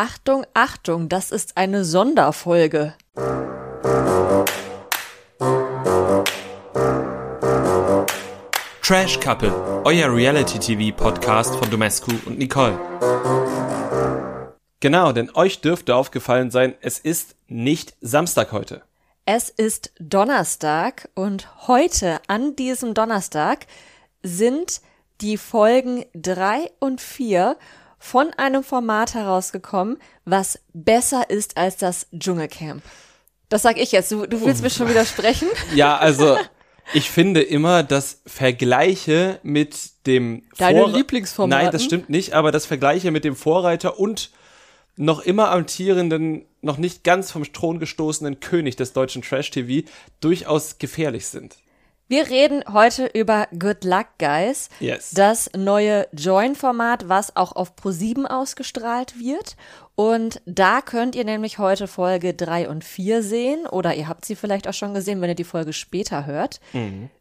Achtung, Achtung, das ist eine Sonderfolge. Trash Couple, euer Reality-TV-Podcast von Domescu und Nicole. Genau, denn euch dürfte aufgefallen sein, es ist nicht Samstag heute. Es ist Donnerstag und heute an diesem Donnerstag sind die Folgen drei und vier von einem Format herausgekommen, was besser ist als das Dschungelcamp. Das sag ich jetzt. Du, du willst mir schon widersprechen? Ja, also ich finde immer, dass Vergleiche mit dem Deine Vor- Lieblingsformaten? Nein, das stimmt nicht, aber das Vergleiche mit dem Vorreiter und noch immer amtierenden, noch nicht ganz vom Thron gestoßenen König des deutschen Trash-TV durchaus gefährlich sind. Wir reden heute über Good Luck Guys, Yes. das neue Join-Format, was auch auf Pro7 ausgestrahlt wird. Und da könnt ihr nämlich heute Folge drei und vier sehen oder ihr habt sie vielleicht auch schon gesehen, wenn ihr die Folge später hört.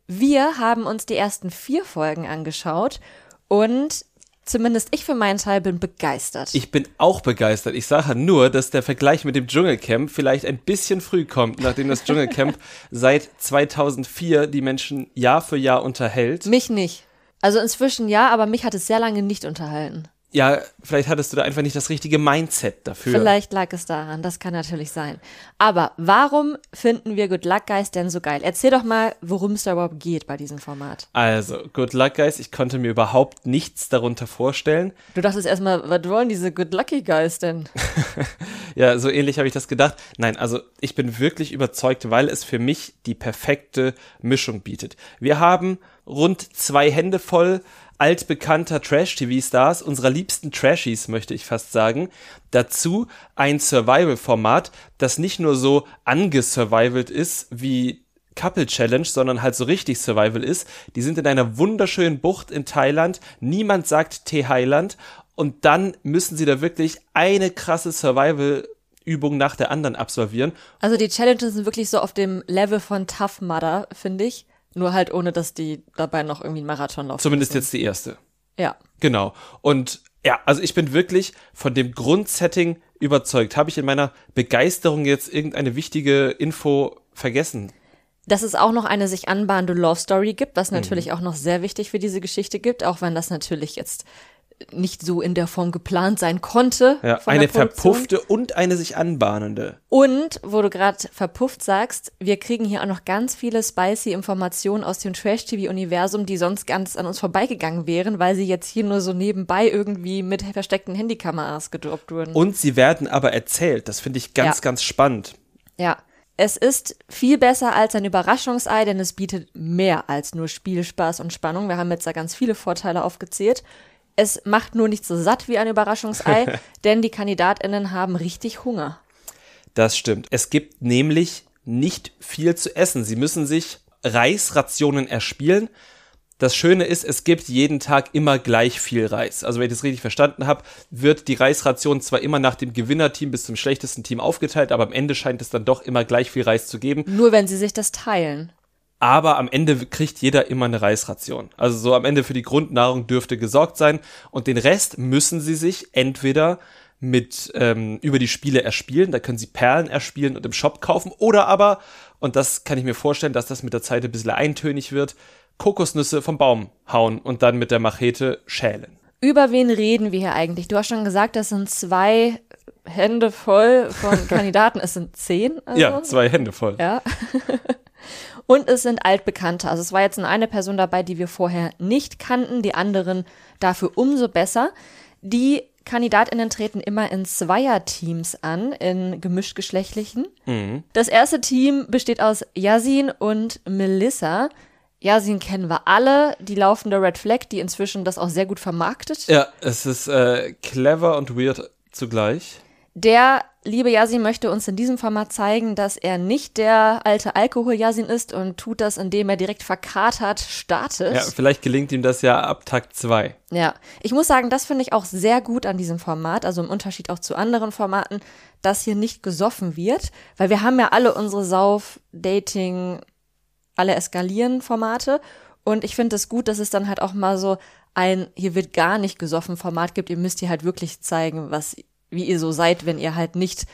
Wir haben uns die ersten vier Folgen angeschaut und zumindest ich für meinen Teil bin begeistert. Ich bin auch begeistert. Ich sage nur, dass der Vergleich mit dem Dschungelcamp vielleicht ein bisschen früh kommt, nachdem das Dschungelcamp seit 2004 die Menschen Jahr für Jahr unterhält. mich nicht. Also inzwischen ja, aber mich hat es sehr lange nicht unterhalten. Ja, vielleicht hattest du da einfach nicht das richtige Mindset dafür. Vielleicht lag es daran, das kann natürlich sein. Aber warum finden wir Good Luck Guys denn so geil? Erzähl doch mal, worum es da überhaupt geht bei diesem Format. Also, good luck, guys. Ich konnte mir überhaupt nichts darunter vorstellen. Du dachtest erstmal, was wollen diese Good Lucky Guys denn? Ja, so ähnlich habe ich das gedacht. Nein, also ich bin wirklich überzeugt, weil es für mich die perfekte Mischung bietet. Wir haben rund zwei Hände voll altbekannter Trash-TV-Stars, unserer liebsten Trashies, möchte ich fast sagen. Dazu ein Survival-Format, das nicht nur so angesurvivalt ist wie Couple Challenge, sondern halt so richtig Survival ist. Die sind in einer wunderschönen Bucht in Thailand. Niemand sagt Thailand. Und dann müssen sie da wirklich eine krasse Survival-Übung nach der anderen absolvieren. Also die Challenges sind wirklich so auf dem Level von Tough Mudder, finde ich. Nur halt ohne, dass die dabei noch irgendwie einen Marathon laufen. Zumindest müssen. jetzt die erste. Ja. Genau. Und ja, also ich bin wirklich von dem Grundsetting überzeugt. Habe ich in meiner Begeisterung jetzt irgendeine wichtige Info vergessen? Dass es auch noch eine sich anbahnende Love Story gibt, was Mhm. natürlich auch noch sehr wichtig für diese Geschichte gibt, auch wenn das natürlich jetzt nicht so in der Form geplant sein konnte. Ja, eine verpuffte und eine sich anbahnende. Und, wo du gerade verpufft sagst, wir kriegen hier auch noch ganz viele spicy Informationen aus dem Trash-TV-Universum, die sonst ganz an uns vorbeigegangen wären, weil sie jetzt hier nur so nebenbei irgendwie mit versteckten Handykameras gedroppt wurden. Und sie werden aber erzählt. Das finde ich ganz, Ja. ganz spannend. ja. Es ist viel besser als ein Überraschungsei, denn es bietet mehr als nur Spielspaß und Spannung. Wir haben jetzt da ganz viele Vorteile aufgezählt. Es macht nur nicht so satt wie ein Überraschungsei, denn die KandidatInnen haben richtig Hunger. Das stimmt. Es gibt nämlich nicht viel zu essen. Sie müssen sich Reisrationen erspielen. Das Schöne ist, es gibt jeden Tag immer gleich viel Reis. Also wenn ich das richtig verstanden habe, wird die Reisration zwar immer nach dem Gewinnerteam bis zum schlechtesten Team aufgeteilt, aber am Ende scheint es dann doch immer gleich viel Reis zu geben. Nur wenn sie sich das teilen. Aber am Ende kriegt jeder immer eine Reisration. Also so am Ende für die Grundnahrung dürfte gesorgt sein. Und den Rest müssen sie sich entweder mit ähm, über die Spiele erspielen, da können sie Perlen erspielen und im Shop kaufen, oder aber, und das kann ich mir vorstellen, dass das mit der Zeit ein bisschen eintönig wird, Kokosnüsse vom Baum hauen und dann mit der Machete schälen. Über wen reden wir hier eigentlich? Du hast schon gesagt, das sind zwei Hände voll von Kandidaten. es sind zehn. Also? Ja, zwei Hände voll. Ja. Und es sind Altbekannte. Also es war jetzt nur eine Person dabei, die wir vorher nicht kannten, die anderen dafür umso besser. Die KandidatInnen treten immer in Zweierteams an, in gemischtgeschlechtlichen. Das erste Team besteht aus Yasin und Melissa. Yasin kennen wir alle, die laufende Red Flag, die inzwischen das auch sehr gut vermarktet. Ja, es ist äh, clever und weird zugleich. Der liebe Yasin möchte uns in diesem Format zeigen, dass er nicht der alte Alkohol-Yasin ist und tut das, indem er direkt verkatert startet. Ja, vielleicht gelingt ihm das ja ab Takt zwei. Ja, ich muss sagen, das finde ich auch sehr gut an diesem Format, also im Unterschied auch zu anderen Formaten, dass hier nicht gesoffen wird, weil wir haben ja alle unsere Sauf, Dating, alle eskalieren Formate und ich finde es gut, dass es dann halt auch mal so ein hier wird gar nicht gesoffen Format gibt. Ihr müsst hier halt wirklich zeigen, was wie ihr so seid, wenn ihr halt nicht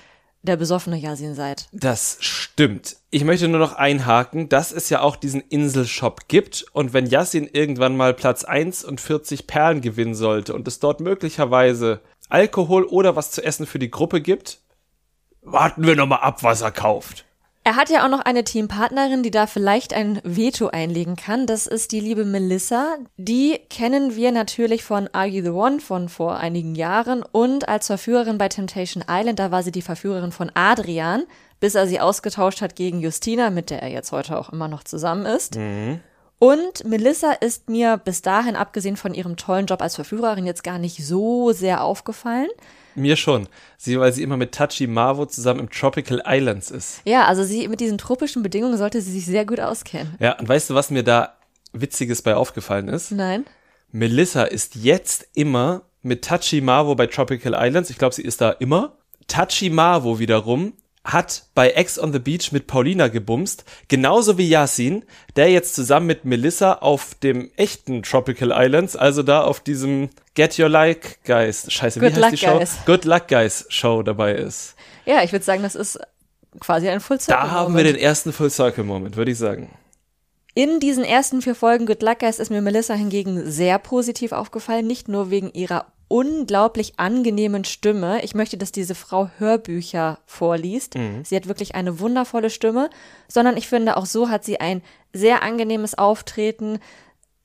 der besoffene Yasin seid. Das stimmt. Ich möchte nur noch einhaken, dass es ja auch diesen Inselshop gibt und wenn Yassin irgendwann mal Platz 1 und 40 Perlen gewinnen sollte und es dort möglicherweise Alkohol oder was zu essen für die Gruppe gibt, warten wir nochmal ab, was er kauft. Er hat ja auch noch eine Teampartnerin, die da vielleicht ein Veto einlegen kann. Das ist die liebe Melissa. Die kennen wir natürlich von Are You the One von vor einigen Jahren und als Verführerin bei Temptation Island, da war sie die Verführerin von Adrian, bis er sie ausgetauscht hat gegen Justina, mit der er jetzt heute auch immer noch zusammen ist. Mhm. Und Melissa ist mir bis dahin, abgesehen von ihrem tollen Job als Verführerin, jetzt gar nicht so sehr aufgefallen. Mir schon. Sie, weil sie immer mit Tachi Marvo zusammen im Tropical Islands ist. Ja, also sie mit diesen tropischen Bedingungen sollte sie sich sehr gut auskennen. Ja, und weißt du, was mir da Witziges bei aufgefallen ist? Nein. Melissa ist jetzt immer mit Tachi Marvo bei Tropical Islands. Ich glaube, sie ist da immer. Tachi Marvo wiederum hat bei Ex on the Beach mit Paulina gebumst, genauso wie Yasin, der jetzt zusammen mit Melissa auf dem echten Tropical Islands, also da auf diesem Get Your Like Guys, scheiße, Good wie heißt die Show? Guys. Good Luck Guys Show dabei ist. Ja, ich würde sagen, das ist quasi ein Full Circle Da haben wir den ersten Full Circle Moment, würde ich sagen. In diesen ersten vier Folgen Good Luck Guys ist mir Melissa hingegen sehr positiv aufgefallen, nicht nur wegen ihrer unglaublich angenehmen Stimme. Ich möchte, dass diese Frau Hörbücher vorliest. Sie hat wirklich eine wundervolle Stimme, sondern ich finde, auch so hat sie ein sehr angenehmes Auftreten.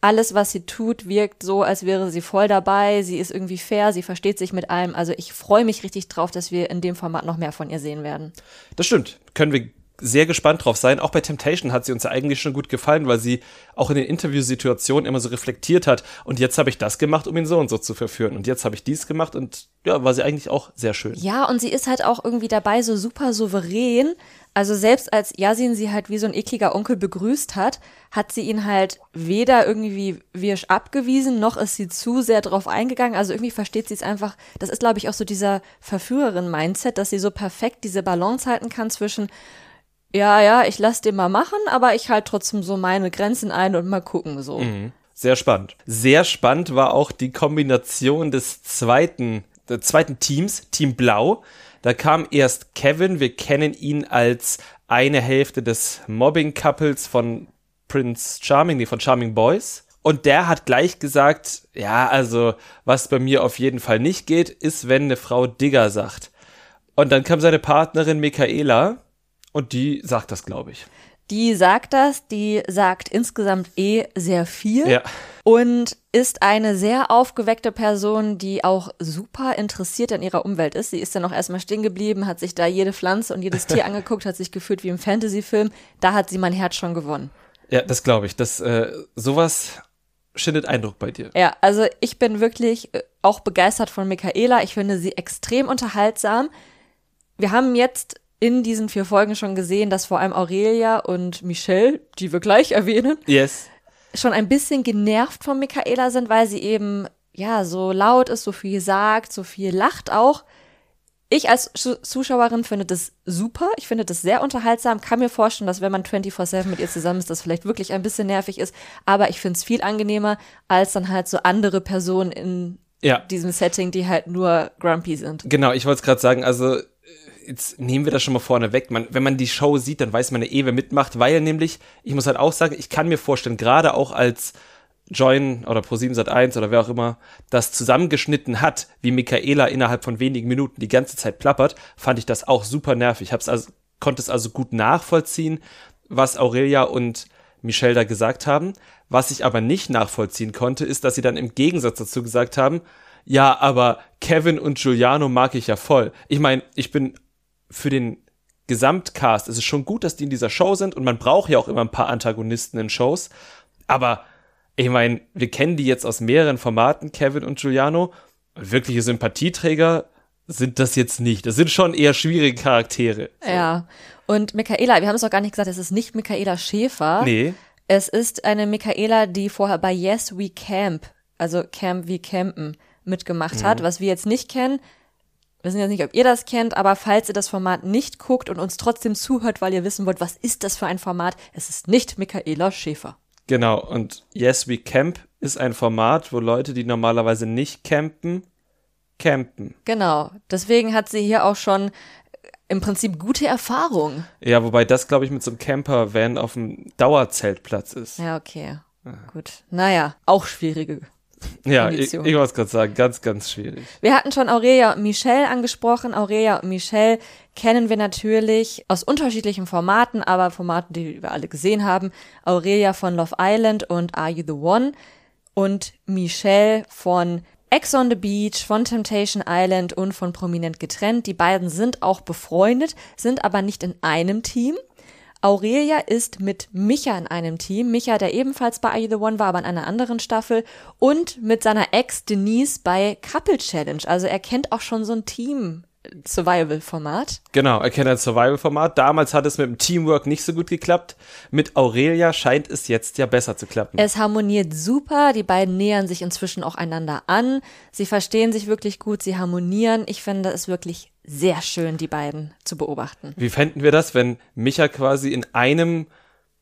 Alles, was sie tut, wirkt so, als wäre sie voll dabei. Sie ist irgendwie fair, sie versteht sich mit allem. Also ich freue mich richtig drauf, dass wir in dem Format noch mehr von ihr sehen werden. Das stimmt. Können wir sehr gespannt drauf sein. Auch bei Temptation hat sie uns ja eigentlich schon gut gefallen, weil sie auch in den Interviewsituationen immer so reflektiert hat. Und jetzt habe ich das gemacht, um ihn so und so zu verführen. Und jetzt habe ich dies gemacht und ja, war sie eigentlich auch sehr schön. Ja, und sie ist halt auch irgendwie dabei so super souverän. Also selbst als Yasin sie halt wie so ein ekliger Onkel begrüßt hat, hat sie ihn halt weder irgendwie wirsch abgewiesen, noch ist sie zu sehr drauf eingegangen. Also irgendwie versteht sie es einfach. Das ist, glaube ich, auch so dieser Verführerin-Mindset, dass sie so perfekt diese Balance halten kann zwischen ja, ja, ich lass den mal machen, aber ich halt trotzdem so meine Grenzen ein und mal gucken so. Sehr spannend. Sehr spannend war auch die Kombination des zweiten, des zweiten Teams, Team Blau. Da kam erst Kevin, wir kennen ihn als eine Hälfte des Mobbing-Couples von Prince Charming, nee, von Charming Boys. Und der hat gleich gesagt, ja, also, was bei mir auf jeden Fall nicht geht, ist, wenn eine Frau Digger sagt. Und dann kam seine Partnerin Michaela und die sagt das, glaube ich. Die sagt das, die sagt insgesamt eh sehr viel. Ja. und ist eine sehr aufgeweckte Person, die auch super interessiert an ihrer Umwelt ist. Sie ist dann auch erstmal stehen geblieben, hat sich da jede Pflanze und jedes Tier angeguckt, hat sich gefühlt wie im Fantasy-Film. Da hat sie mein Herz schon gewonnen. Ja, das glaube ich. Das, äh, sowas schindet Eindruck bei dir. Ja, also ich bin wirklich äh, auch begeistert von Michaela. Ich finde sie extrem unterhaltsam. Wir haben jetzt in diesen vier Folgen schon gesehen, dass vor allem Aurelia und Michelle, die wir gleich erwähnen, Yes. schon ein bisschen genervt von Michaela sind, weil sie eben ja so laut ist, so viel sagt, so viel lacht auch. Ich als Zu- Zuschauerin finde das super. Ich finde das sehr unterhaltsam. Kann mir vorstellen, dass wenn man 24-7 mit ihr zusammen ist, das vielleicht wirklich ein bisschen nervig ist. Aber ich finde es viel angenehmer, als dann halt so andere Personen in Ja. diesem Setting, die halt nur grumpy sind. Genau, ich wollte es gerade sagen, also jetzt nehmen wir das schon mal vorne weg. Man, wenn man die Show sieht, dann weiß man ja eh, wer mitmacht, weil nämlich, ich muss halt auch sagen, ich kann mir vorstellen, gerade auch als Join oder Pro7 Sat 1 oder wer auch immer das zusammengeschnitten hat, wie Michaela innerhalb von wenigen Minuten die ganze Zeit plappert, fand ich das auch super nervig. Ich hab's also, konnte es also gut nachvollziehen, was Aurelia und Michelle da gesagt haben. Was ich aber nicht nachvollziehen konnte, ist, dass sie dann im Gegensatz dazu gesagt haben, ja, aber Kevin und Giuliano mag ich ja voll. Ich meine, ich bin für den Gesamtcast, es ist schon gut, dass die in dieser Show sind und man braucht ja auch immer ein paar Antagonisten in Shows, aber ich meine, wir kennen die jetzt aus mehreren Formaten, Kevin und Giuliano. Wirkliche Sympathieträger sind das jetzt nicht. Das sind schon eher schwierige Charaktere. Ja. Und Michaela, wir haben es auch gar nicht gesagt, es ist nicht Michaela Schäfer. Nee. Es ist eine Michaela, die vorher bei Yes We Camp, also Camp wie Campen, mitgemacht hat, was wir jetzt nicht kennen. Wir wissen jetzt nicht, ob ihr das kennt, aber falls ihr das Format nicht guckt und uns trotzdem zuhört, weil ihr wissen wollt, was ist das für ein Format, es ist nicht Michaela Schäfer. Genau. Und Yes We Camp ist ein Format, wo Leute, die normalerweise nicht campen, campen. Genau. Deswegen hat sie hier auch schon im Prinzip gute Erfahrung. Ja, wobei das, glaube ich, mit so einem Camper-Van auf dem Dauerzeltplatz ist. Ja, okay. Gut. Naja, auch schwierige Ja, ich, ich wollte es gerade sagen, ganz, ganz schwierig. Wir hatten schon Aurelia und Michelle angesprochen. Aurelia und Michelle kennen wir natürlich aus unterschiedlichen Formaten, aber Formaten, die wir alle gesehen haben. Aurelia von Love Island und Are You the One und Michelle von Ex on the Beach, von Temptation Island und von Prominent getrennt. Die beiden sind auch befreundet, sind aber nicht in einem Team. Aurelia ist mit Micha in einem Team. Micha, der ebenfalls bei Are You the One war, aber in einer anderen Staffel. Und mit seiner Ex Denise bei Couple Challenge. Also er kennt auch schon so ein Team-Survival-Format. Genau, er kennt ein Survival-Format. Damals hat es mit dem Teamwork nicht so gut geklappt. Mit Aurelia scheint es jetzt ja besser zu klappen. Es harmoniert super. Die beiden nähern sich inzwischen auch einander an. Sie verstehen sich wirklich gut. Sie harmonieren. Ich finde es wirklich sehr schön, die beiden zu beobachten. Wie fänden wir das, wenn Micha quasi in einem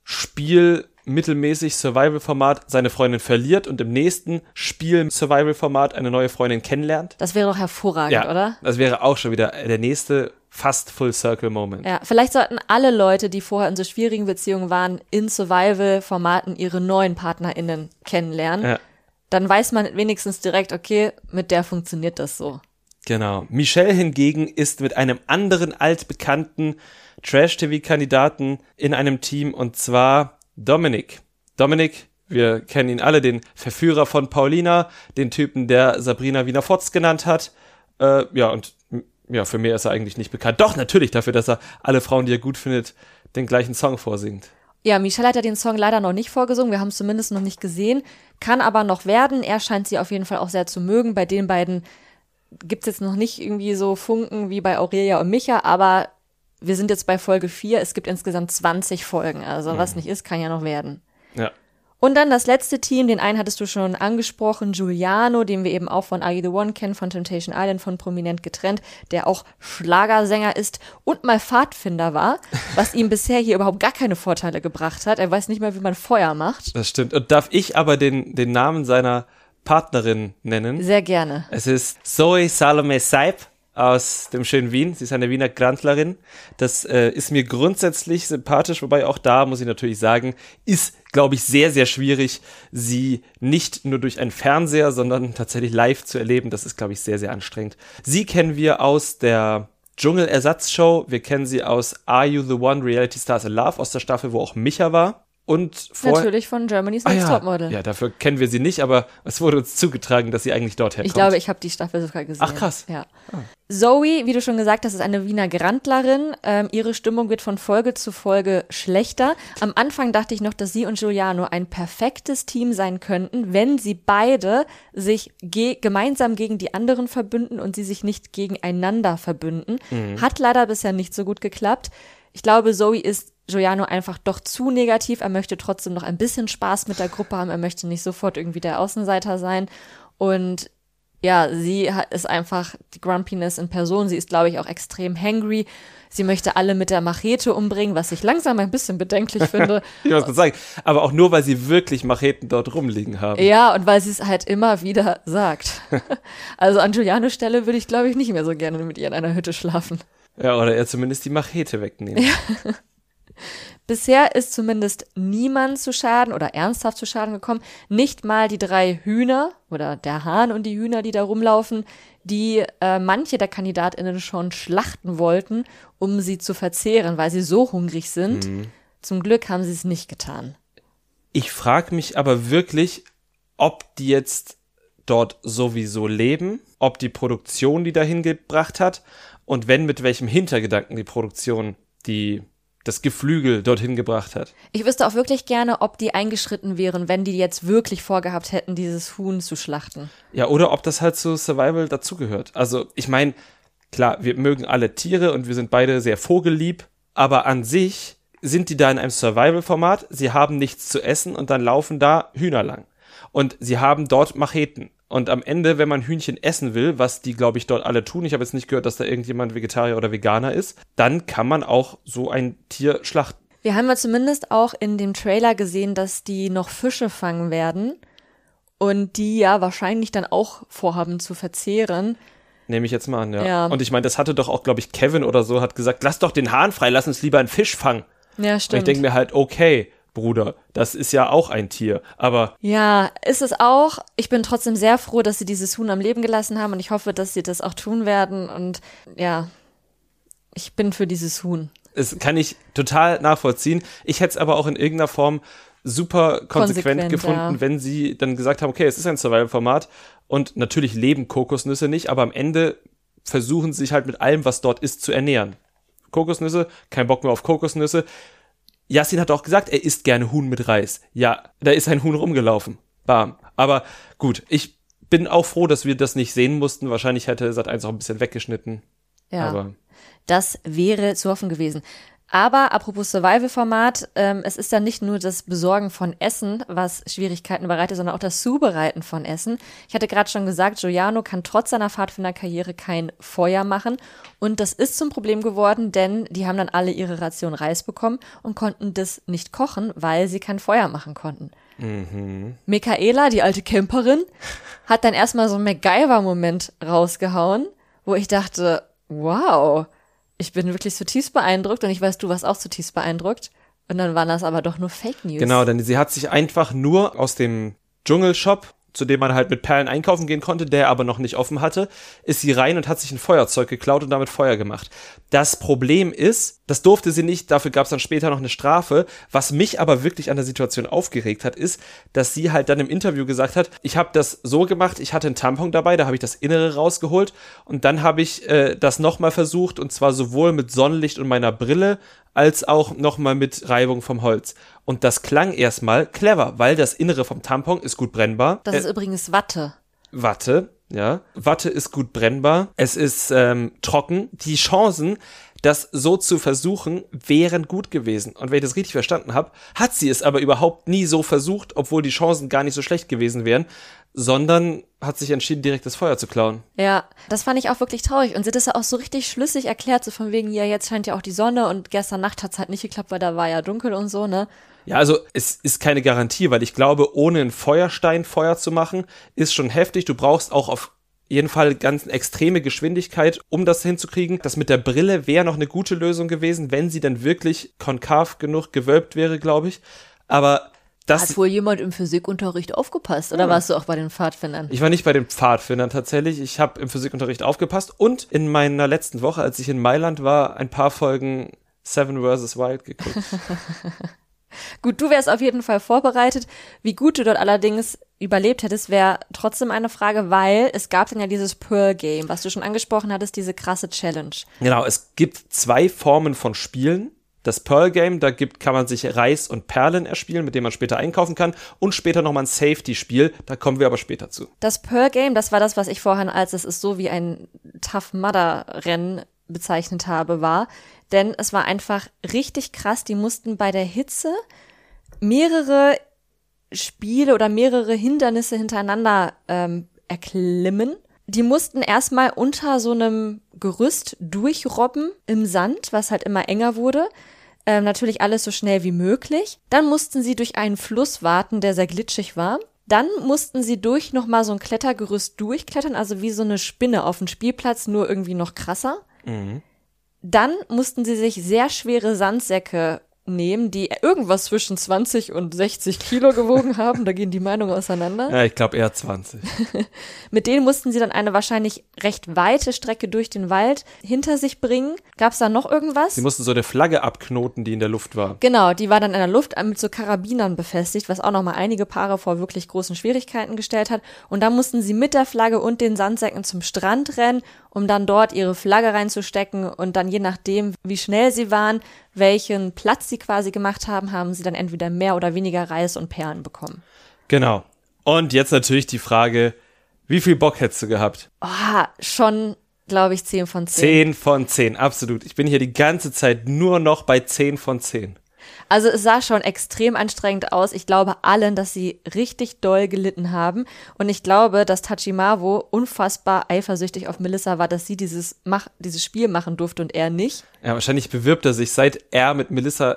Spiel mittelmäßig Survival-Format seine Freundin verliert und im nächsten Spiel Survival-Format eine neue Freundin kennenlernt? Das wäre doch hervorragend, oder? das wäre auch schon wieder der nächste fast Full-Circle-Moment. Ja, vielleicht sollten alle Leute, die vorher in so schwierigen Beziehungen waren, in Survival-Formaten ihre neuen PartnerInnen kennenlernen. Ja. Dann weiß man wenigstens direkt, okay, mit der funktioniert das so. Genau. Michelle hingegen ist mit einem anderen altbekannten Trash-TV-Kandidaten in einem Team und zwar Dominik. Dominik, wir kennen ihn alle, den Verführer von Paulina, den Typen, der Sabrina Wiener Fotz genannt hat. Äh, ja, und ja, für mehr ist er eigentlich nicht bekannt. Doch, natürlich dafür, dass er alle Frauen, die er gut findet, den gleichen Song vorsingt. Ja, Michelle hat ja den Song leider noch nicht vorgesungen. Wir haben es zumindest noch nicht gesehen. Kann aber noch werden. Er scheint sie auf jeden Fall auch sehr zu mögen. Bei den beiden gibt's jetzt noch nicht irgendwie so Funken wie bei Aurelia und Micha, aber wir sind jetzt bei Folge 4. Es gibt insgesamt 20 Folgen. Also was nicht ist, kann ja noch werden. Ja. Und dann das letzte Team, den einen hattest du schon angesprochen, Giuliano, den wir eben auch von Are You the One kennen, von Temptation Island, von Prominent getrennt, der auch Schlagersänger ist und mal Pfadfinder war, was ihm bisher hier überhaupt gar keine Vorteile gebracht hat. Er weiß nicht mal, wie man Feuer macht. Das stimmt. Und darf ich aber den, den Namen seiner Partnerin nennen? Sehr gerne. Es ist Zoe Salome Seib aus dem schönen Wien. Sie ist eine Wiener Grantlerin. Das äh, ist mir grundsätzlich sympathisch, wobei auch da muss ich natürlich sagen, ist, glaube ich, sehr, sehr schwierig, sie nicht nur durch einen Fernseher, sondern tatsächlich live zu erleben. Das ist, glaube ich, sehr, sehr anstrengend. Sie kennen wir aus der Dschungel-Ersatzshow. Wir kennen sie aus Are You the One Reality Stars in Love aus der Staffel, wo auch Micha war. Und vor Natürlich von Germany's Ah, Next ja. Topmodel. ja, dafür kennen wir sie nicht, aber es wurde uns zugetragen, dass sie eigentlich dort herkommt. Ich glaube, ich habe die Staffel sogar gesehen. Ach, krass. Ja. Zoe, wie du schon gesagt hast, ist eine Wiener Grandlerin. Ähm, ihre Stimmung wird von Folge zu Folge schlechter. Am Anfang dachte ich noch, dass sie und Giuliano ein perfektes Team sein könnten, wenn sie beide sich ge gemeinsam gegen die anderen verbünden und sie sich nicht gegeneinander verbünden. Hat leider bisher nicht so gut geklappt. Ich glaube, Zoe ist Giuliano einfach doch zu negativ. Er möchte trotzdem noch ein bisschen Spaß mit der Gruppe haben. Er möchte nicht sofort irgendwie der Außenseiter sein. Und ja, sie hat, ist einfach die Grumpiness in Person. Sie ist, glaube ich, auch extrem hangry. Sie möchte alle mit der Machete umbringen, was ich langsam ein bisschen bedenklich finde. Ich muss sagen, aber auch nur, weil sie wirklich Macheten dort rumliegen haben. ja, und weil sie es halt immer wieder sagt. Also an Giulianos Stelle würde ich, glaube ich, nicht mehr so gerne mit ihr in einer Hütte schlafen. Ja, oder er zumindest die Machete wegnehmen. Bisher ist zumindest niemand zu Schaden oder ernsthaft zu Schaden gekommen. Nicht mal die drei Hühner oder der Hahn und die Hühner, die da rumlaufen, die äh, manche der KandidatInnen schon schlachten wollten, um sie zu verzehren, weil sie so hungrig sind. Zum Glück haben sie es nicht getan. Ich frage mich aber wirklich, ob die jetzt dort sowieso leben, ob die Produktion die dahin gebracht hat und wenn mit welchem Hintergedanken die Produktion die das Geflügel dorthin gebracht hat. Ich wüsste auch wirklich gerne, ob die eingeschritten wären, wenn die jetzt wirklich vorgehabt hätten, dieses Huhn zu schlachten. Ja, oder ob das halt zu Survival dazugehört. Also, ich meine, klar, wir mögen alle Tiere und wir sind beide sehr vogellieb, aber an sich sind die da in einem Survival-Format, sie haben nichts zu essen und dann laufen da Hühner lang. Und sie haben dort Macheten. Und am Ende, wenn man Hühnchen essen will, was die, glaube ich, dort alle tun, ich habe jetzt nicht gehört, dass da irgendjemand Vegetarier oder Veganer ist, dann kann man auch so ein Tier schlachten. Wir haben ja zumindest auch in dem Trailer gesehen, dass die noch Fische fangen werden und die ja wahrscheinlich dann auch vorhaben zu verzehren. Nehme ich jetzt mal an, ja. Ja. Und ich meine, das hatte doch auch, glaube ich, Kevin oder so, hat gesagt, lass doch den Hahn frei, lass uns lieber einen Fisch fangen. Ja, Und ich stimmt. denke mir halt, okay, Bruder, das ist ja auch ein Tier. Aber Ja, ist es auch. Ich bin trotzdem sehr froh, dass sie dieses Huhn am Leben gelassen haben und ich hoffe, dass sie das auch tun werden. Und ja, ich bin für dieses Huhn. es kann ich total nachvollziehen. Ich hätte es aber auch in irgendeiner Form super konsequent, Konsequent, gefunden, ja. wenn sie dann gesagt haben, okay, es ist ein Survival-Format und natürlich leben Kokosnüsse nicht, aber am Ende versuchen sie sich halt mit allem, was dort ist, zu ernähren. Kokosnüsse, kein Bock mehr auf Kokosnüsse. Yasin hat auch gesagt, er isst gerne Huhn mit Reis. Ja, da ist ein Huhn rumgelaufen. Bam. Aber gut, ich bin auch froh, dass wir das nicht sehen mussten. Wahrscheinlich hätte Sat1 auch ein bisschen weggeschnitten. Ja. Aber Das wäre zu hoffen gewesen. Aber apropos Survival-Format, ähm, es ist ja nicht nur das Besorgen von Essen, was Schwierigkeiten bereitet, sondern auch das Zubereiten von Essen. Ich hatte gerade schon gesagt, Giuliano kann trotz seiner Pfadfinderkarriere kein Feuer machen. Und das ist zum Problem geworden, denn die haben dann alle ihre Ration Reis bekommen und konnten das nicht kochen, weil sie kein Feuer machen konnten. Michaela, die alte Camperin, hat dann erstmal so einen MacGyver-Moment rausgehauen, wo ich dachte, wow, ich bin wirklich zutiefst beeindruckt und ich weiß, du warst auch zutiefst beeindruckt. Und dann waren das aber doch nur Fake News. Genau, denn sie hat sich einfach nur aus dem Dschungelshop, zu dem man halt mit Perlen einkaufen gehen konnte, der aber noch nicht offen hatte, ist sie rein und hat sich ein Feuerzeug geklaut und damit Feuer gemacht. Das Problem ist, das durfte sie nicht, dafür gab es dann später noch eine Strafe. Was mich aber wirklich an der Situation aufgeregt hat, ist, dass sie halt dann im Interview gesagt hat, ich habe das so gemacht, ich hatte einen Tampon dabei, da habe ich das Innere rausgeholt und dann habe ich äh, das nochmal versucht und zwar sowohl mit Sonnenlicht und meiner Brille als auch nochmal mit Reibung vom Holz. Und das klang erstmal clever, weil das Innere vom Tampon ist gut brennbar. Das Äh, ist übrigens Watte. Watte, ja. Watte ist gut brennbar. Es ist ähm, trocken. Die Chancen, das so zu versuchen, wären gut gewesen. Und wenn ich das richtig verstanden habe, hat sie es aber überhaupt nie so versucht, obwohl die Chancen gar nicht so schlecht gewesen wären, sondern hat sich entschieden, direkt das Feuer zu klauen. Ja, das fand ich auch wirklich traurig. Und sie hat das ja auch so richtig schlüssig erklärt, so von wegen, ja, jetzt scheint ja auch die Sonne und gestern Nacht hat's halt nicht geklappt, weil da war ja dunkel und so, ne? Ja, also es ist keine Garantie, weil ich glaube, ohne einen Feuerstein Feuer zu machen, ist schon heftig. Du brauchst auch auf jeden Fall ganz extreme Geschwindigkeit, um das hinzukriegen. Das mit der Brille wäre noch eine gute Lösung gewesen, wenn sie dann wirklich konkav genug gewölbt wäre, glaube ich. Aber das Hat wohl jemand im Physikunterricht aufgepasst, oder warst du auch bei den Pfadfindern? Ich war nicht bei den Pfadfindern tatsächlich. Ich habe im Physikunterricht aufgepasst und in meiner letzten Woche, als ich in Mailand war, ein paar Folgen Seven vs. Wild geguckt. Gut, du wärst auf jeden Fall vorbereitet. Wie gut du dort allerdings überlebt hättest, wäre trotzdem eine Frage, weil es gab dann ja dieses Pearl Game, was du schon angesprochen hattest, diese krasse Challenge. genau, es gibt zwei Formen von Spielen. Das Pearl Game, da gibt, kann man sich Reis und Perlen erspielen, mit denen man später einkaufen kann. Und später nochmal ein Safety-Spiel, da kommen wir aber später zu. Das Pearl Game, das war das, was ich vorhin als es ist so wie ein Tough Mudder Rennen bezeichnet habe, war. Denn es war einfach richtig krass. Die mussten bei der Hitze mehrere Spiele oder mehrere Hindernisse hintereinander ähm, erklimmen. Die mussten erstmal unter so einem Gerüst durchrobben im Sand, was halt immer enger wurde. Ähm, natürlich alles so schnell wie möglich. Dann mussten sie durch einen Fluss warten, der sehr glitschig war. Dann mussten sie durch nochmal so ein Klettergerüst durchklettern, also wie so eine Spinne auf dem Spielplatz, nur irgendwie noch krasser. Dann mussten sie sich sehr schwere Sandsäcke nehmen, die irgendwas zwischen 20 und 60 Kilo gewogen haben. Da gehen die Meinungen auseinander. Ja, ich glaube eher 20. Mit denen mussten sie dann eine wahrscheinlich recht weite Strecke durch den Wald hinter sich bringen. Gab es da noch irgendwas? Sie mussten so eine Flagge abknoten, die in der Luft war. Genau, die war dann in der Luft mit so Karabinern befestigt, was auch nochmal einige Paare vor wirklich großen Schwierigkeiten gestellt hat. Und da mussten sie mit der Flagge und den Sandsäcken zum Strand rennen, um dann dort ihre Flagge reinzustecken und dann je nachdem, wie schnell sie waren, welchen Platz sie quasi gemacht haben, haben sie dann entweder mehr oder weniger Reis und Perlen bekommen. Genau. Und jetzt natürlich die Frage, wie viel Bock hättest du gehabt? Oh, schon, glaube ich, 10 von 10. 10 von 10, absolut. Ich bin hier die ganze Zeit nur noch bei 10 von 10. Also es sah schon extrem anstrengend aus. Ich glaube allen, dass sie richtig doll gelitten haben. Und ich glaube, dass Tachimawo unfassbar eifersüchtig auf Melissa war, dass sie dieses, mach, dieses Spiel machen durfte und er nicht. Ja, wahrscheinlich bewirbt er sich, seit er mit Melissa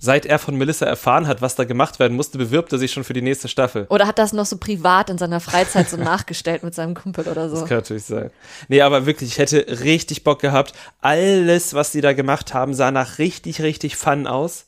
Seit er von Melissa erfahren hat, was da gemacht werden musste, bewirbt er sich schon für die nächste Staffel. Oder hat das noch so privat in seiner Freizeit so nachgestellt mit seinem Kumpel oder so? Das kann natürlich sein. Nee, aber wirklich, ich hätte richtig Bock gehabt. Alles, was die da gemacht haben, sah nach richtig, richtig Fun aus.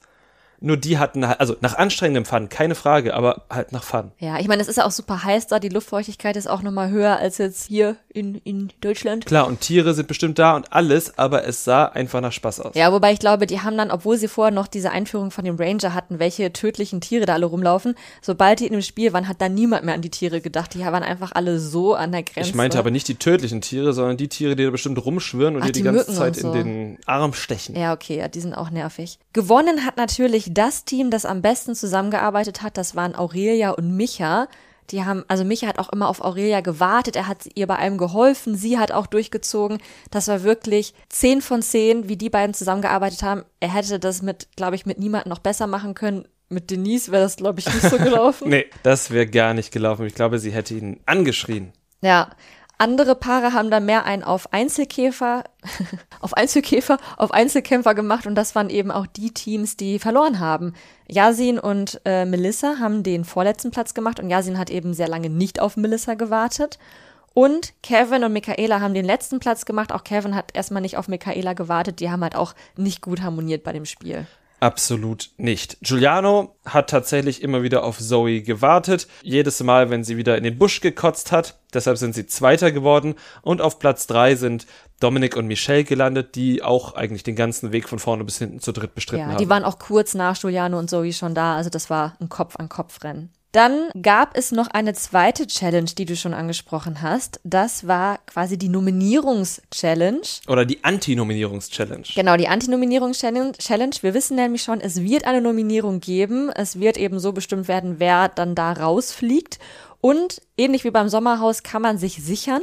Nur die hatten halt, also nach anstrengendem Fun, keine Frage, aber halt nach Fun. Ja, ich meine, es ist ja auch super heiß da, die Luftfeuchtigkeit ist auch nochmal höher als jetzt hier in, in Deutschland. Klar, und Tiere sind bestimmt da und alles, aber es sah einfach nach Spaß aus. Ja, wobei ich glaube, die haben dann, obwohl sie vorher noch diese Einführung von dem Ranger hatten, welche tödlichen Tiere da alle rumlaufen, sobald die in dem Spiel waren, hat da niemand mehr an die Tiere gedacht. Die waren einfach alle so an der Grenze. Ich meinte aber nicht die tödlichen Tiere, sondern die Tiere, die da bestimmt rumschwirren und Ach, dir die, die ganze Zeit so. in den Arm stechen. Ja, okay, ja, die sind auch nervig. Gewonnen hat natürlich das Team, das am besten zusammengearbeitet hat. Das waren Aurelia und Micha. Die haben, also Micha hat auch immer auf Aurelia gewartet. Er hat ihr bei allem geholfen. Sie hat auch durchgezogen. Das war wirklich zehn von zehn, wie die beiden zusammengearbeitet haben. Er hätte das mit, glaube ich, mit niemandem noch besser machen können. Mit Denise wäre das, glaube ich, nicht so gelaufen. Nee, das wäre gar nicht gelaufen. Ich glaube, sie hätte ihn angeschrien. Ja. Andere Paare haben da mehr einen auf Einzelkäfer, auf Einzelkäfer, auf Einzelkämpfer gemacht und das waren eben auch die Teams, die verloren haben. Yasin und äh, Melissa haben den vorletzten Platz gemacht und Yasin hat eben sehr lange nicht auf Melissa gewartet. Und Kevin und Michaela haben den letzten Platz gemacht. Auch Kevin hat erstmal nicht auf Michaela gewartet. Die haben halt auch nicht gut harmoniert bei dem Spiel. Absolut nicht. Giuliano hat tatsächlich immer wieder auf Zoe gewartet. Jedes Mal, wenn sie wieder in den Busch gekotzt hat. Deshalb sind sie Zweiter geworden. Und auf Platz drei sind Dominik und Michelle gelandet, die auch eigentlich den ganzen Weg von vorne bis hinten zu dritt bestritten Ja, haben. die waren auch kurz nach Giuliano und Zoe schon da. Also das war ein Kopf-an-Kopf-Rennen. Dann gab es noch eine zweite Challenge, die du schon angesprochen hast. Das war quasi die Nominierungs-Challenge. Oder die Anti-Nominierungs-Challenge. Genau, die Anti-Nominierungs-Challenge. Challenge. Wir wissen nämlich schon, es wird eine Nominierung geben. Es wird eben so bestimmt werden, wer dann da rausfliegt. Und ähnlich wie beim Sommerhaus kann man sich sichern,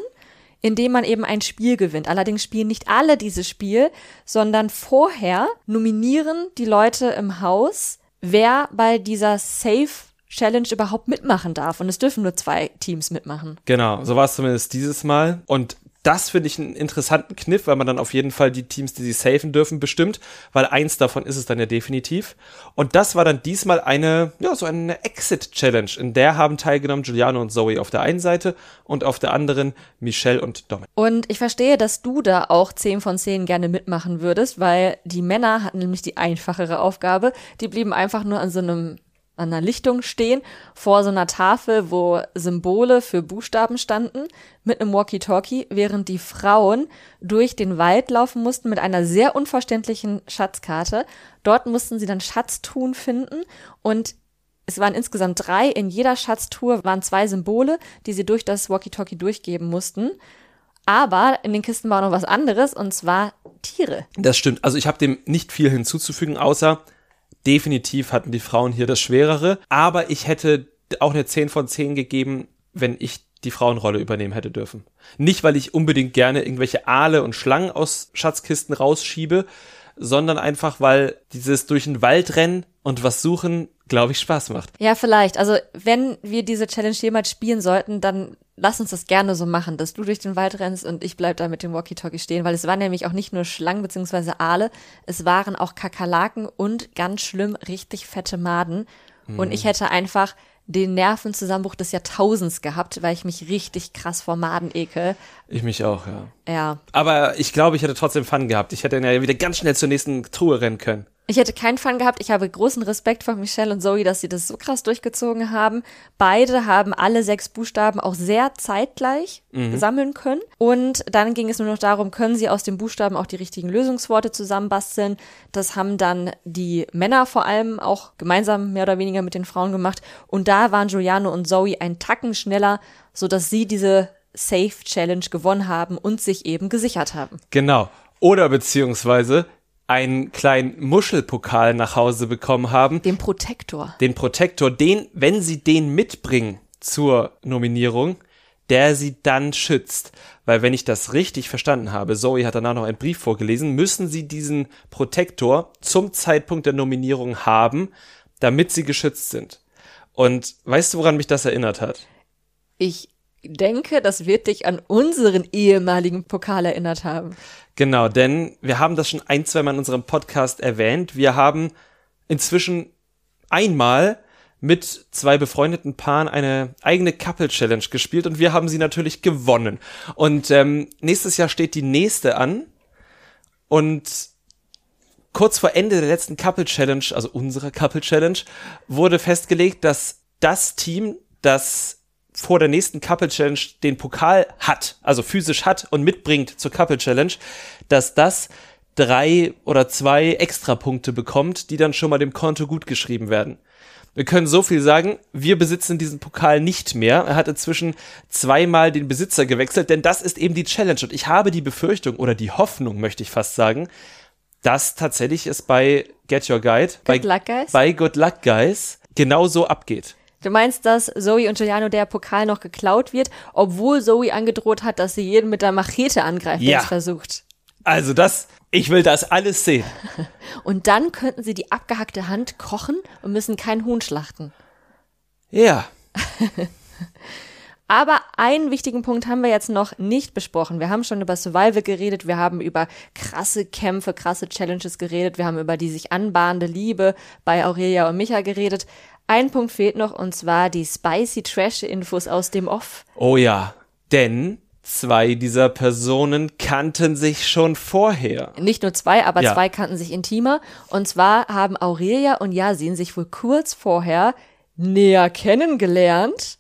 indem man eben ein Spiel gewinnt. Allerdings spielen nicht alle dieses Spiel, sondern vorher nominieren die Leute im Haus, wer bei dieser Safe Challenge überhaupt mitmachen darf. Und es dürfen nur zwei Teams mitmachen. Genau, so war es zumindest dieses Mal. Und das finde ich einen interessanten Kniff, weil man dann auf jeden Fall die Teams, die sie safen dürfen, bestimmt, weil eins davon ist es dann ja definitiv. Und das war dann diesmal eine, ja, so eine Exit-Challenge. In der haben teilgenommen Giuliano und Zoe auf der einen Seite und auf der anderen Michelle und Dominik. Und ich verstehe, dass du da auch 10 von 10 gerne mitmachen würdest, weil die Männer hatten nämlich die einfachere Aufgabe. Die blieben einfach nur an so einem an einer Lichtung stehen, vor so einer Tafel, wo Symbole für Buchstaben standen, mit einem Walkie-Talkie, während die Frauen durch den Wald laufen mussten mit einer sehr unverständlichen Schatzkarte. Dort mussten sie dann Schatztun finden und es waren insgesamt drei. In jeder Schatztour waren zwei Symbole, die sie durch das Walkie-Talkie durchgeben mussten. Aber in den Kisten war noch was anderes, und zwar Tiere. Das stimmt. Also ich habe dem nicht viel hinzuzufügen, außer definitiv hatten die Frauen hier das Schwerere. Aber ich hätte auch eine 10 von 10 gegeben, wenn ich die Frauenrolle übernehmen hätte dürfen. Nicht, weil ich unbedingt gerne irgendwelche Aale und Schlangen aus Schatzkisten rausschiebe, sondern einfach, weil dieses durch den Wald rennen und was suchen, glaube ich, Spaß macht. Ja, vielleicht. Also, wenn wir diese Challenge jemals spielen sollten, dann lass uns das gerne so machen, dass du durch den Wald rennst und ich bleib da mit dem Walkie-Talkie stehen, weil es waren nämlich auch nicht nur Schlangen bzw. Aale, es waren auch Kakerlaken und ganz schlimm richtig fette Maden. Und ich hätte einfach den Nervenzusammenbruch des Jahrtausends gehabt, weil ich mich richtig krass vor Maden ekel. Ich mich auch, ja. Ja. Aber ich glaube, ich hätte trotzdem Fun gehabt. Ich hätte dann ja wieder ganz schnell zur nächsten Truhe rennen können. Ich hätte keinen Fun gehabt. Ich habe großen Respekt vor Michelle und Zoe, dass sie das so krass durchgezogen haben. Beide haben alle sechs Buchstaben auch sehr zeitgleich sammeln können. Und dann ging es nur noch darum, können sie aus den Buchstaben auch die richtigen Lösungsworte zusammenbasteln. Das haben dann die Männer vor allem auch gemeinsam mehr oder weniger mit den Frauen gemacht. Und da waren Giuliano und Zoe ein Tacken schneller, sodass sie diese Safe Challenge gewonnen haben und sich eben gesichert haben. Genau. Oder beziehungsweise einen kleinen Muschelpokal nach Hause bekommen haben. Dem Protektor. Den Protektor, den, wenn sie den mitbringen zur Nominierung, der sie dann schützt. Weil wenn ich das richtig verstanden habe, Zoe hat danach noch einen Brief vorgelesen, müssen sie diesen Protektor zum Zeitpunkt der Nominierung haben, damit sie geschützt sind. Und weißt du, woran mich das erinnert hat? Ich denke, das wird dich an unseren ehemaligen Pokal erinnert haben. Genau, denn wir haben das schon ein, zwei Mal in unserem Podcast erwähnt. Wir haben inzwischen einmal mit zwei befreundeten Paaren eine eigene Couple Challenge gespielt und wir haben sie natürlich gewonnen. Und ähm, nächstes Jahr steht die nächste an und kurz vor Ende der letzten Couple Challenge, also unserer Couple Challenge, wurde festgelegt, dass das Team, das vor der nächsten Couple Challenge den Pokal hat, also physisch hat und mitbringt zur Couple Challenge, dass das drei oder zwei Extrapunkte bekommt, die dann schon mal dem Konto gut geschrieben werden. Wir können so viel sagen, wir besitzen diesen Pokal nicht mehr. Er hat inzwischen zweimal den Besitzer gewechselt, denn das ist eben die Challenge. Und ich habe die Befürchtung oder die Hoffnung, möchte ich fast sagen, dass tatsächlich es bei Get Your Guide, Good bei, luck, guys. bei Good Luck Guys, genauso abgeht. Du meinst, dass Zoe und Giuliano der Pokal noch geklaut wird, obwohl Zoe angedroht hat, dass sie jeden mit der Machete angreift, der Ja. es versucht. Also das, ich will das alles sehen. Und dann könnten sie die abgehackte Hand kochen und müssen kein Huhn schlachten. Ja. Aber einen wichtigen Punkt haben wir jetzt noch nicht besprochen. Wir haben schon über Survival geredet, wir haben über krasse Kämpfe, krasse Challenges geredet, wir haben über die sich anbahnende Liebe bei Aurelia und Micha geredet. Ein Punkt fehlt noch und zwar die spicy Trash-Infos aus dem Off. Oh ja. Denn zwei dieser Personen kannten sich schon vorher. Nicht nur zwei, aber Ja. zwei kannten sich intimer. Und zwar haben Aurelia und Yasin sich wohl kurz vorher näher kennengelernt,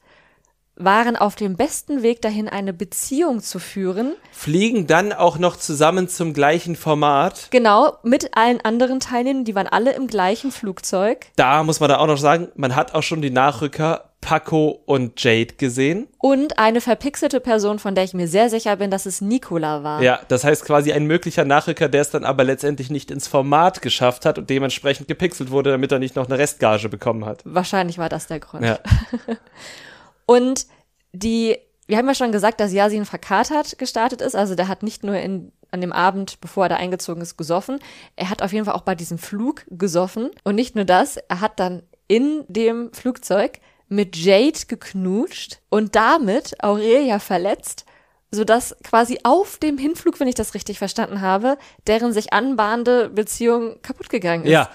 waren auf dem besten Weg dahin, eine Beziehung zu führen. Fliegen dann auch noch zusammen zum gleichen Format. Genau, mit allen anderen Teilnehmern, die waren alle im gleichen Flugzeug. Da muss man da auch noch sagen, man hat auch schon die Nachrücker Paco und Jade gesehen. Und eine verpixelte Person, von der ich mir sehr sicher bin, dass es Nicola war. Ja, das heißt quasi ein möglicher Nachrücker, der es dann aber letztendlich nicht ins Format geschafft hat und dementsprechend gepixelt wurde, damit er nicht noch eine Restgage bekommen hat. Wahrscheinlich war das der Grund. Ja. Und die, wir haben ja schon gesagt, dass Yasin verkatert gestartet ist. Also der hat nicht nur in, an dem Abend, bevor er da eingezogen ist, gesoffen. Er hat auf jeden Fall auch bei diesem Flug gesoffen. Und nicht nur das, er hat dann in dem Flugzeug mit Jade geknutscht und damit Aurelia verletzt, sodass quasi auf dem Hinflug, wenn ich das richtig verstanden habe, deren sich anbahnende Beziehung kaputt gegangen ist. Ja.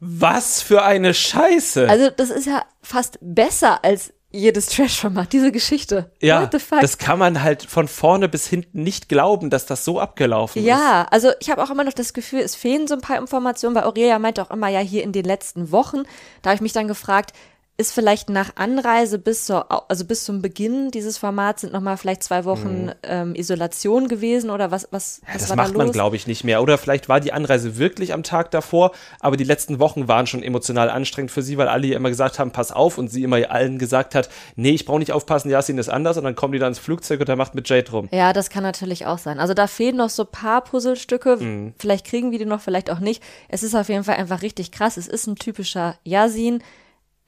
Was für eine Scheiße. Also das ist ja fast besser als jedes Trash-Format, diese Geschichte. ja, das kann man halt von vorne bis hinten nicht glauben, dass das so abgelaufen ist. Ja, also ich habe auch immer noch das Gefühl, es fehlen so ein paar Informationen, weil Aurelia meinte auch immer ja hier in den letzten Wochen. Da habe ich mich dann gefragt, ist vielleicht nach Anreise bis zur, also bis zum Beginn dieses Formats sind nochmal vielleicht zwei Wochen ähm, Isolation gewesen oder was, was, Mhm. Ja, was das war macht da man, glaube ich, nicht mehr. Oder vielleicht war die Anreise wirklich am Tag davor, aber die letzten Wochen waren schon emotional anstrengend für sie, weil alle ihr immer gesagt haben, pass auf und sie immer allen gesagt hat, nee, ich brauche nicht aufpassen, Yasin ist anders und dann kommen die dann ins Flugzeug und er macht mit Jade rum. Ja, das kann natürlich auch sein. Also da fehlen noch so ein paar Puzzlestücke. Mhm. Vielleicht kriegen wir die noch, vielleicht auch nicht. Es ist auf jeden Fall einfach richtig krass. Es ist ein typischer Yasin.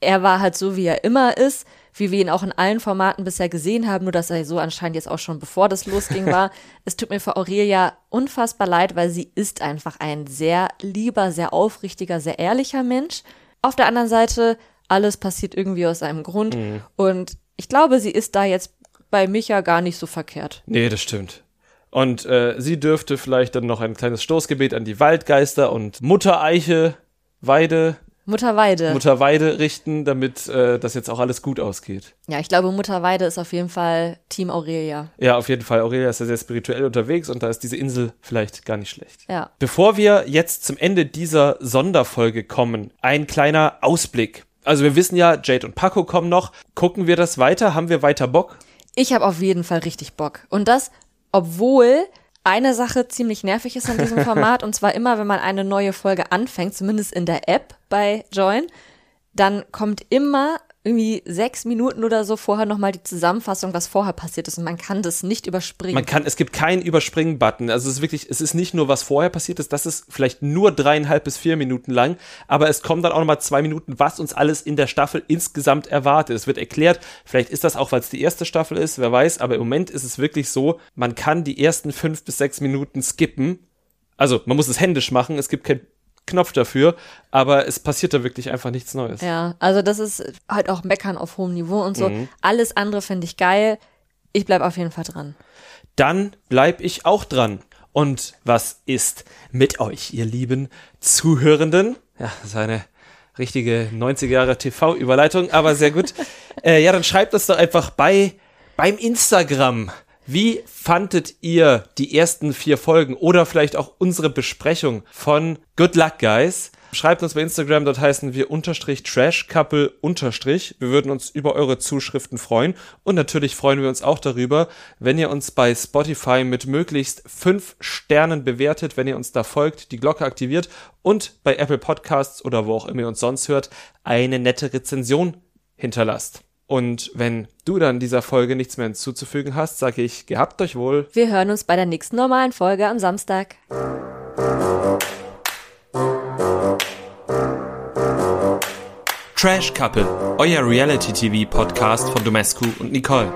Er war halt so, wie er immer ist, wie wir ihn auch in allen Formaten bisher gesehen haben, nur dass er so anscheinend jetzt auch schon bevor das losging war. es tut mir für Aurelia unfassbar leid, weil sie ist einfach ein sehr lieber, sehr aufrichtiger, sehr ehrlicher Mensch. Auf der anderen Seite, alles passiert irgendwie aus einem Grund. Und ich glaube, sie ist da jetzt bei Micha gar nicht so verkehrt. Nee, das stimmt. Und äh, sie dürfte vielleicht dann noch ein kleines Stoßgebet an die Waldgeister und Mutter Eiche, Weide, Mutter Weide. Mutter Weide richten, damit äh, das jetzt auch alles gut ausgeht. ja, ich glaube, Mutter Weide ist auf jeden Fall Team Aurelia. Ja, auf jeden Fall. Aurelia ist ja sehr spirituell unterwegs und da ist diese Insel vielleicht gar nicht schlecht. Ja. Bevor wir jetzt zum Ende dieser Sonderfolge kommen, ein kleiner Ausblick. Also wir wissen ja, Jade und Paco kommen noch. Gucken wir das weiter? Haben wir weiter Bock? Ich habe auf jeden Fall richtig Bock. Und das, obwohl eine Sache ziemlich nervig ist an diesem Format, und zwar immer, wenn man eine neue Folge anfängt, zumindest in der App bei Join, dann kommt immer irgendwie sechs Minuten oder so vorher nochmal die Zusammenfassung, was vorher passiert ist. Und man kann das nicht überspringen. Man kann, es gibt keinen Überspringen-Button. Also es ist wirklich, es ist nicht nur, was vorher passiert ist, das ist vielleicht nur dreieinhalb bis vier Minuten lang, aber es kommen dann auch nochmal zwei Minuten, was uns alles in der Staffel insgesamt erwartet. Es wird erklärt, vielleicht ist das auch, weil es die erste Staffel ist, wer weiß, aber im Moment ist es wirklich so, man kann die ersten fünf bis sechs Minuten skippen. Also man muss es händisch machen, es gibt keinen Knopf dafür, aber es passiert da wirklich einfach nichts Neues. ja, also das ist halt auch Meckern auf hohem Niveau und so. Mhm. Alles andere finde ich geil. Ich bleib auf jeden Fall dran. dann bleib ich auch dran. Und was ist mit euch, ihr lieben Zuhörenden? Ja, das ist eine richtige 90er Jahre TV-Überleitung, aber sehr gut. äh, ja, dann schreibt es doch einfach bei beim Instagram. Wie fandet ihr die ersten vier Folgen oder vielleicht auch unsere Besprechung von Good Luck Guys? Schreibt uns bei Instagram, dort heißen wir unterstrich Trash Couple unterstrich. Wir würden uns über eure Zuschriften freuen. Und natürlich freuen wir uns auch darüber, wenn ihr uns bei Spotify mit möglichst fünf Sternen bewertet, wenn ihr uns da folgt, die Glocke aktiviert und bei Apple Podcasts oder wo auch immer ihr uns sonst hört, eine nette Rezension hinterlasst. Und wenn du dann dieser Folge nichts mehr hinzuzufügen hast, sage ich, gehabt euch wohl. Wir hören uns bei der nächsten normalen Folge am Samstag. Trash Couple, euer Reality TV Podcast von Domescu und Nicole.